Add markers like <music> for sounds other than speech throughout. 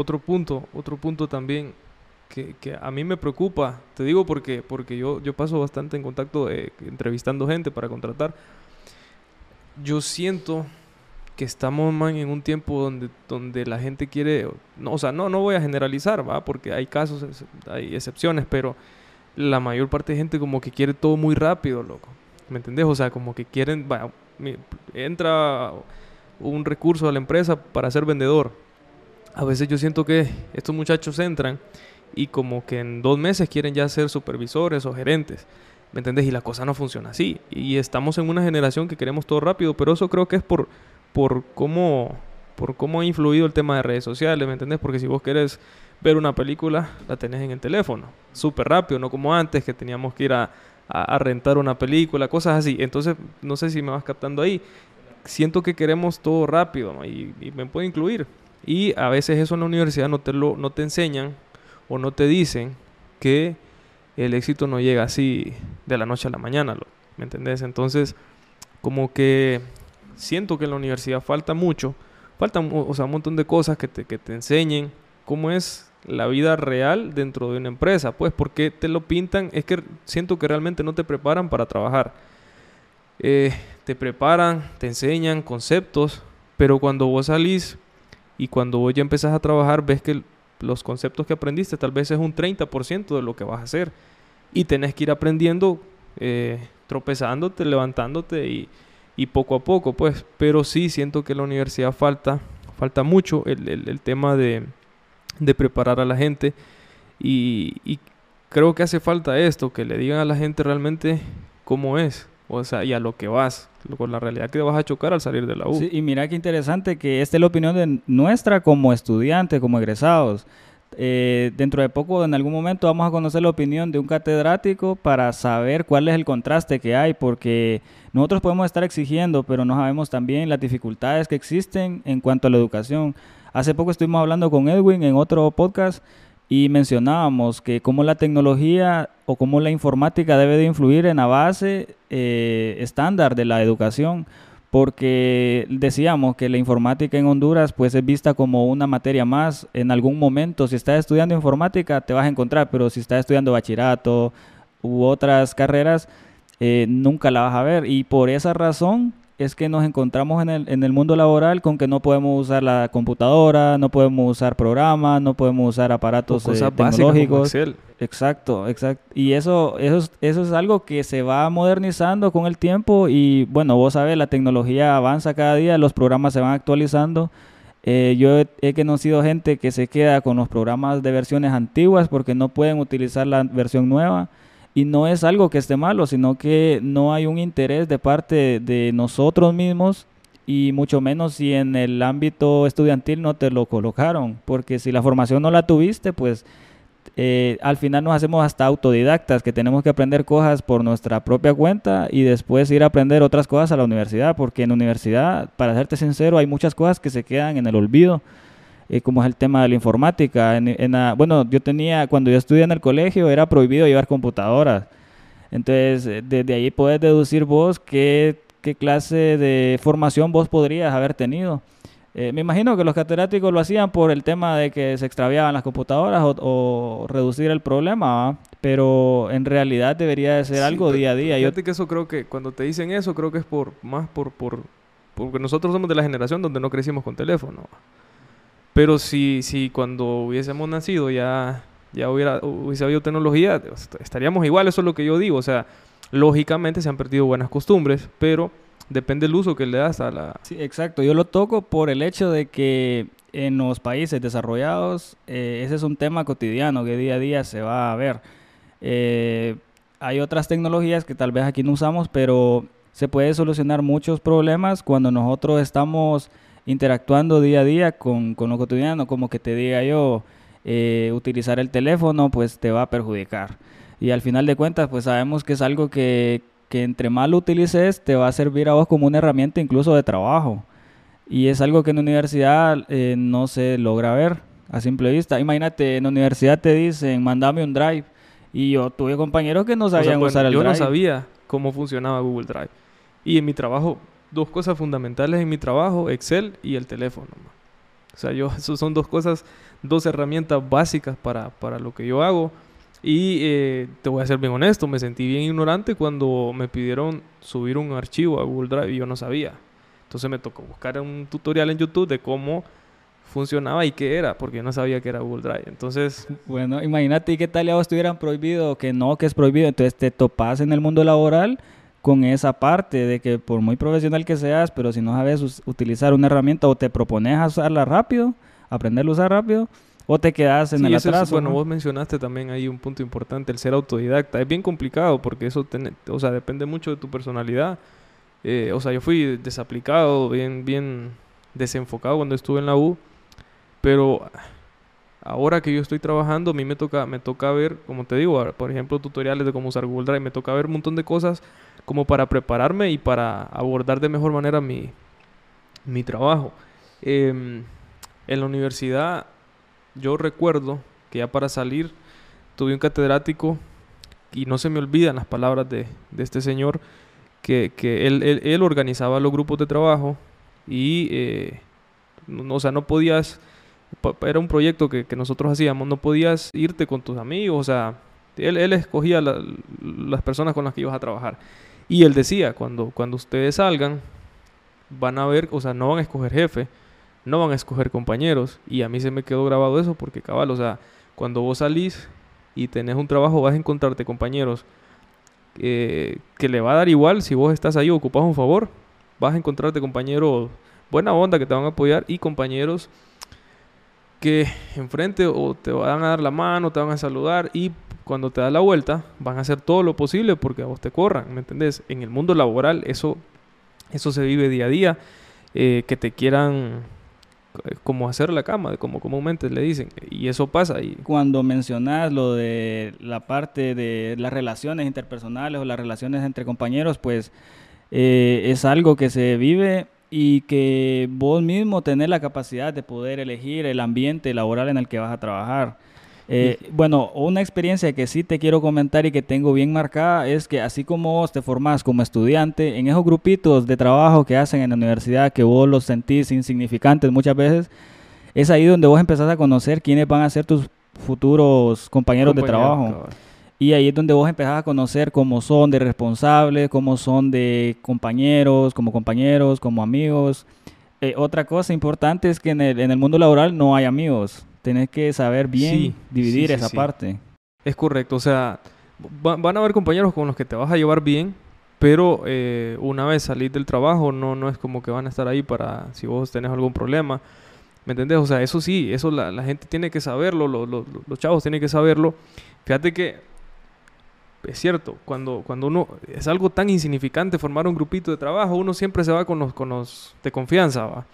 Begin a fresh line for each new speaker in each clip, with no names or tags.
otro punto, otro punto también que, a mí me preocupa, te digo porque, porque yo, yo paso bastante en contacto entrevistando gente para contratar. Yo siento que estamos man, en un tiempo donde, donde la gente quiere, no, o sea, no, no voy a generalizar, ¿va? porque hay casos, hay excepciones, pero la mayor parte de gente como que quiere todo muy rápido, loco. ¿Me entendés? O sea, como que quieren, entra un recurso a la empresa para ser vendedor. A veces yo siento que estos muchachos entran y como que en dos meses quieren ya ser supervisores o gerentes. ¿Me entendés? Y la cosa no funciona así. Y estamos en una generación que queremos todo rápido, pero eso creo que es por, por, cómo, por cómo ha influido el tema de redes sociales, ¿me entendés? Porque si vos querés ver una película, la tenés en el teléfono, súper rápido, no como antes que teníamos que ir a, a, rentar una película, cosas así. Entonces, no sé si me vas captando ahí. Siento que queremos todo rápido y, y, me puede incluir. Y a veces eso en la universidad no te, lo, no te enseñan o no te dicen que el éxito no llega así de la noche a la mañana, ¿me entendés? Entonces, como que siento que en la universidad falta mucho, falta o sea, un montón de cosas que te, que te enseñen cómo es la vida real dentro de una empresa, pues porque te lo pintan, es que siento que realmente no te preparan para trabajar. Eh, te preparan, te enseñan conceptos, pero cuando vos salís y cuando vos ya empezás a trabajar, ves que los conceptos que aprendiste tal vez es un 30% de lo que vas a hacer. Y tenés que ir aprendiendo, eh, tropezándote, levantándote y, y, poco a poco, pues. Pero sí siento que la universidad falta, falta mucho el, el, tema de, de, preparar a la gente. Y, y creo que hace falta esto, que le digan a la gente realmente cómo es. O sea, y a lo que vas, con la realidad que vas a chocar al salir de la U.
Sí, y mira qué interesante que esta es la opinión de nuestra como estudiante, como egresados. Eh, dentro de poco, en algún momento, vamos a conocer la opinión de un catedrático para saber cuál es el contraste que hay, porque nosotros podemos estar exigiendo, pero no sabemos también las dificultades que existen en cuanto a la educación. Hace poco estuvimos hablando con Edwin en otro podcast y mencionábamos que cómo la tecnología o cómo la informática debe de influir en la base eh, estándar de la educación, porque decíamos que la informática en Honduras pues es vista como una materia más en algún momento. Si estás estudiando informática te vas a encontrar, pero si estás estudiando bachillerato u otras carreras, eh, nunca la vas a ver. Y por esa razón es que nos encontramos en el, en el mundo laboral con que no podemos usar la computadora, no podemos usar programas, no podemos usar aparatos eh, tecnológicos. Exacto, exacto. Y eso, eso, eso es algo que se va modernizando con el tiempo y bueno, vos sabés, la tecnología avanza cada día, los programas se van actualizando. Eh, yo he, conocido gente que se queda con los programas de versiones antiguas porque no pueden utilizar la versión nueva y no es algo que esté malo, sino que no hay un interés de parte de nosotros mismos y mucho menos si en el ámbito estudiantil no te lo colocaron, porque si la formación no la tuviste, pues eh, al final nos hacemos hasta autodidactas, que tenemos que aprender cosas por nuestra propia cuenta y después ir a aprender otras cosas a la universidad, porque en la universidad, para serte sincero, hay muchas cosas que se quedan en el olvido eh, como es el tema de la informática. En, bueno, yo tenía, cuando yo estudié en el colegio, era prohibido llevar computadoras. Entonces, eh, desde ahí puedes deducir vos qué, qué clase de formación vos podrías haber tenido. Eh, me imagino que los catedráticos lo hacían por el tema de que se extraviaban las computadoras o, reducir el problema, pero en realidad debería de ser algo día a día.
Fíjate que eso creo que cuando te dicen eso creo que es por más por, por porque nosotros somos de la generación donde no crecimos con teléfono. Pero si, si cuando hubiésemos nacido ya, ya hubiera, hubiese habido tecnología, estaríamos igual, eso es lo que yo digo. O sea, lógicamente se han perdido buenas costumbres, pero depende del uso que le das a la...
Sí, exacto. Yo lo toco por el hecho de que en los países desarrollados eh, ese es un tema cotidiano que día a día se va a ver. Eh, hay otras tecnologías que tal vez aquí no usamos, pero se puede solucionar muchos problemas cuando nosotros estamos interactuando día a día con, con lo cotidiano, como que te diga yo, eh, utilizar el teléfono pues te va a perjudicar. Y al final de cuentas pues sabemos que es algo que, que entre más lo utilices te va a servir a vos como una herramienta incluso de trabajo. Y es algo que en la universidad eh, no se logra ver a simple vista. Imagínate, en la universidad te dicen, mandame un drive. Y yo tuve compañeros que no sabían usar el
drive.
Yo no
sabía cómo funcionaba Google Drive. Y en mi trabajo dos cosas fundamentales en mi trabajo, Excel y el teléfono. sea, yo, <laughs> eso son dos cosas, dos herramientas básicas para, para lo que yo hago. Y eh, te voy a ser bien honesto, me sentí bien ignorante cuando me pidieron subir un archivo a Google Drive y yo no sabía. Entonces me tocó buscar un tutorial en YouTube de cómo funcionaba y qué era, porque yo no sabía que era Google Drive. Entonces...
Bueno, imagínate qué tal ya vos estuvieran prohibido, que no, que es prohibido. Entonces te topas en el mundo laboral con esa parte de que por muy profesional que seas, pero si no sabes utilizar una herramienta o te propones a usarla rápido, aprenderla a usar rápido, o te quedas en el atraso.
bueno, vos mencionaste también ahí un punto importante, el ser autodidacta. Es bien complicado porque eso, o sea, depende mucho de tu personalidad. Eh, o sea, yo fui desaplicado, bien, bien desenfocado cuando estuve en la U, pero ahora que yo estoy trabajando, a mí me toca, me toca ver, como te digo, por ejemplo, tutoriales de cómo usar Google Drive, me toca ver un montón de cosas como para prepararme y para abordar de mejor manera mi, mi trabajo. Em, en la universidad yo recuerdo que ya para salir tuve un catedrático y no se me olvidan las palabras de, este señor, que, él, organizaba los grupos de trabajo y, eh, no, o sea, no podías, era un proyecto que, nosotros hacíamos, no podías irte con tus amigos, o sea, él, escogía las personas con las que ibas a trabajar. Y él decía, cuando, cuando ustedes salgan, van a ver, o sea, no van a escoger jefe, no van a escoger compañeros. Y a mí se me quedó grabado eso porque, cabal, o sea, cuando vos salís y tenés un trabajo, vas a encontrarte compañeros que le va a dar igual si vos estás ahí ocupás un favor. Vas a encontrarte compañeros buena onda que te van a apoyar y compañeros que enfrente o te van a dar la mano, te van a saludar y cuando te da la vuelta van a hacer todo lo posible porque a vos te corran, ¿me entendés? En el mundo laboral eso, eso se vive día a día, eh, que te quieran eh, como hacer la cama, como comúnmente le dicen, y eso pasa. Y...
Cuando mencionas lo de la parte de las relaciones interpersonales o las relaciones entre compañeros, pues eh, es algo que se vive y que vos mismo tenés la capacidad de poder elegir el ambiente laboral en el que vas a trabajar. Eh, bueno, una experiencia que sí te quiero comentar y que tengo bien marcada es que así como vos te formás como estudiante, en esos grupitos de trabajo que hacen en la universidad, que vos los sentís insignificantes muchas veces, es ahí donde vos empezás a conocer quiénes van a ser tus futuros compañeros de trabajo. Y ahí es donde vos empezás a conocer cómo son de responsables, cómo son de compañeros, como compañeros, como amigos. Eh, otra cosa importante es que en el, en el mundo laboral no hay amigos tenés que saber bien dividir esa parte.
Es correcto, o sea, van a haber compañeros con los que te vas a llevar bien, pero eh, una vez salís del trabajo no, no es como que van a estar ahí para si vos tenés algún problema. ¿Me entendés? O sea, eso sí, eso la, gente tiene que saberlo, los chavos tienen que saberlo. Fíjate que es cierto, cuando, cuando uno es algo tan insignificante formar un grupito de trabajo, uno siempre se va con los, con los de confianza, ¿va?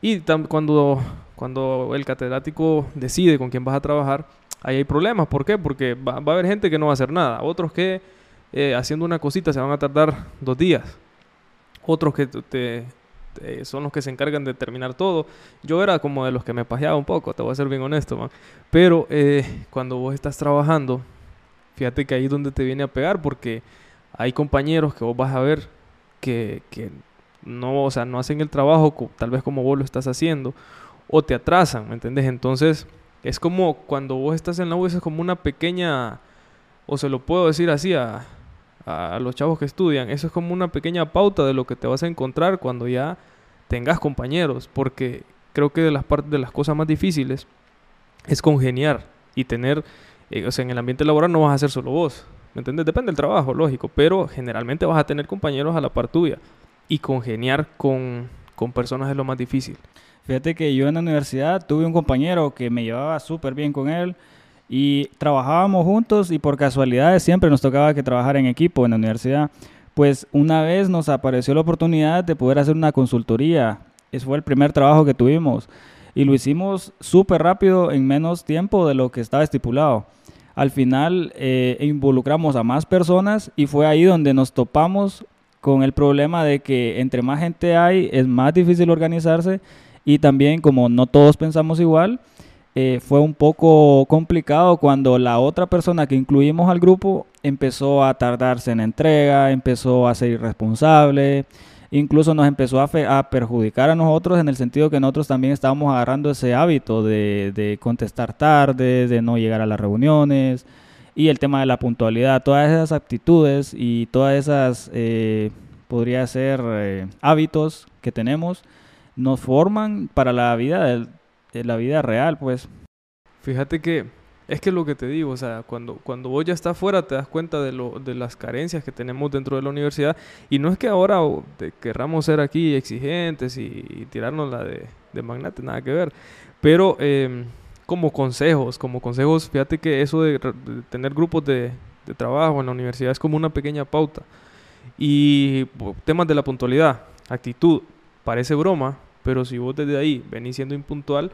Y cuando, cuando el catedrático decide con quién vas a trabajar, ahí hay problemas. ¿Por qué? Porque va, a haber gente que no va a hacer nada. Otros que eh, haciendo una cosita se van a tardar dos días. Otros que son los que se encargan de terminar todo. Yo era como de los que me pajeaba un poco, te voy a ser bien honesto, man. Pero eh, cuando vos estás trabajando, fíjate que ahí es donde te viene a pegar porque hay compañeros que vos vas a ver que, que no, o sea, no hacen el trabajo tal vez como vos lo estás haciendo o te atrasan, ¿me entiendes? Entonces, es como cuando vos estás en la U, es como una pequeña, o se lo puedo decir así a, a los chavos que estudian, eso es como una pequeña pauta de lo que te vas a encontrar cuando ya tengas compañeros, porque creo que de las de las cosas más difíciles es congeniar y tener, eh, o sea, en el ambiente laboral no vas a ser solo vos, ¿me entiendes? Depende del trabajo, lógico, pero generalmente vas a tener compañeros a la par tuya y congeniar con, con personas es lo más difícil.
Fíjate que yo en la universidad tuve un compañero que me llevaba súper bien con él y trabajábamos juntos y por casualidades siempre nos tocaba que trabajar en equipo en la universidad. Pues una vez nos apareció la oportunidad de poder hacer una consultoría. Ese fue el primer trabajo que tuvimos y lo hicimos súper rápido en menos tiempo de lo que estaba estipulado. Al final eh, involucramos a más personas y fue ahí donde nos topamos con el problema de que entre más gente hay es más difícil organizarse y también como no todos pensamos igual, eh, fue un poco complicado cuando la otra persona que incluimos al grupo empezó a tardarse en entrega, empezó a ser irresponsable, incluso nos empezó a, perjudicar a nosotros en el sentido que nosotros también estábamos agarrando ese hábito de, contestar tarde, de no llegar a las reuniones y el tema de la puntualidad, todas esas actitudes y todas esas, eh, podría ser, eh, hábitos que tenemos, nos forman para la vida, de la vida real, pues.
Fíjate que es que lo que te digo, o sea, cuando, cuando vos ya estás fuera te das cuenta de, lo, de las carencias que tenemos dentro de la universidad y no es que ahora querramos ser aquí exigentes y, tirarnos la de, de, magnate, nada que ver, pero em, como consejos, como consejos, fíjate que eso de, tener grupos de, de trabajo en la universidad es como una pequeña pauta y temas de la puntualidad, actitud, parece broma, pero si vos desde ahí venís siendo impuntual,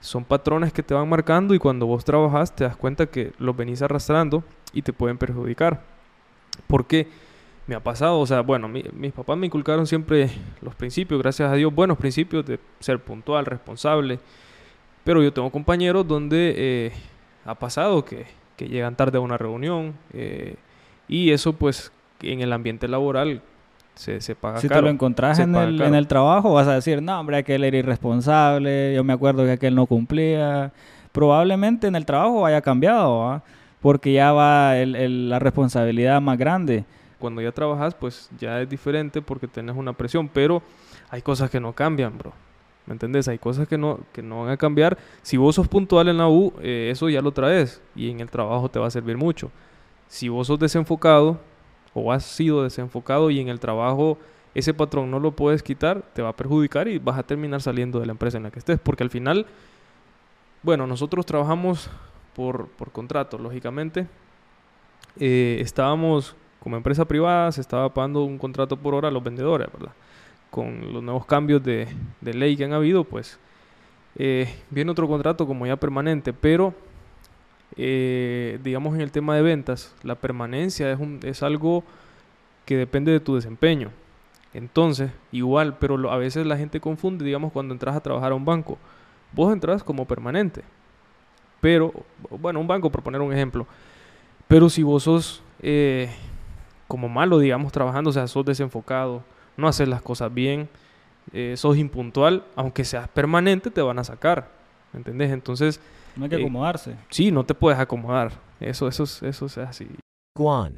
son patrones que te van marcando y cuando vos trabajas te das cuenta que los venís arrastrando y te pueden perjudicar. Porque me ha pasado, o sea, bueno, mis papás me inculcaron siempre los principios, gracias a Dios, buenos principios de ser puntual, responsable. Pero yo tengo compañeros donde eh, ha pasado que, que, llegan tarde a una reunión eh, y eso pues en el ambiente laboral se, se paga
si te lo encontrás en el, en el, trabajo, vas a decir, no, hombre, aquel era irresponsable, yo me acuerdo que aquel no cumplía. Probablemente en el trabajo haya cambiado, porque ya va el, la responsabilidad más grande.
Cuando ya trabajas, pues ya es diferente porque tienes una presión, pero hay cosas que no cambian, bro. ¿Me entendés? Hay cosas que no, que no van a cambiar. Si vos sos puntual en la U, eh, eso ya lo traes y en el trabajo te va a servir mucho. Si vos sos desenfocado, o has sido desenfocado y en el trabajo ese patrón no lo puedes quitar, te va a perjudicar y vas a terminar saliendo de la empresa en la que estés. Porque al final, bueno, nosotros trabajamos por, por contrato, lógicamente. Eh, estábamos como empresa privada, se estaba pagando un contrato por hora a los vendedores, ¿verdad? Con los nuevos cambios de, ley que han habido, pues eh, viene otro contrato como ya permanente, pero eh, digamos en el tema de ventas, la permanencia es algo que depende de tu desempeño. Entonces, igual, pero a veces la gente confunde, digamos, cuando entras a trabajar a un banco. Vos entras como permanente. Pero, bueno, un banco, por poner un ejemplo. Pero si vos sos eh, como malo, digamos, trabajando, o sea, sos desenfocado, no haces las cosas bien, eh, sos impuntual, aunque seas permanente, te van a sacar. ¿Me entendés? Entonces,
no hay que eh, acomodarse.
sí, no te puedes acomodar. Eso, eso, eso es así. Guan.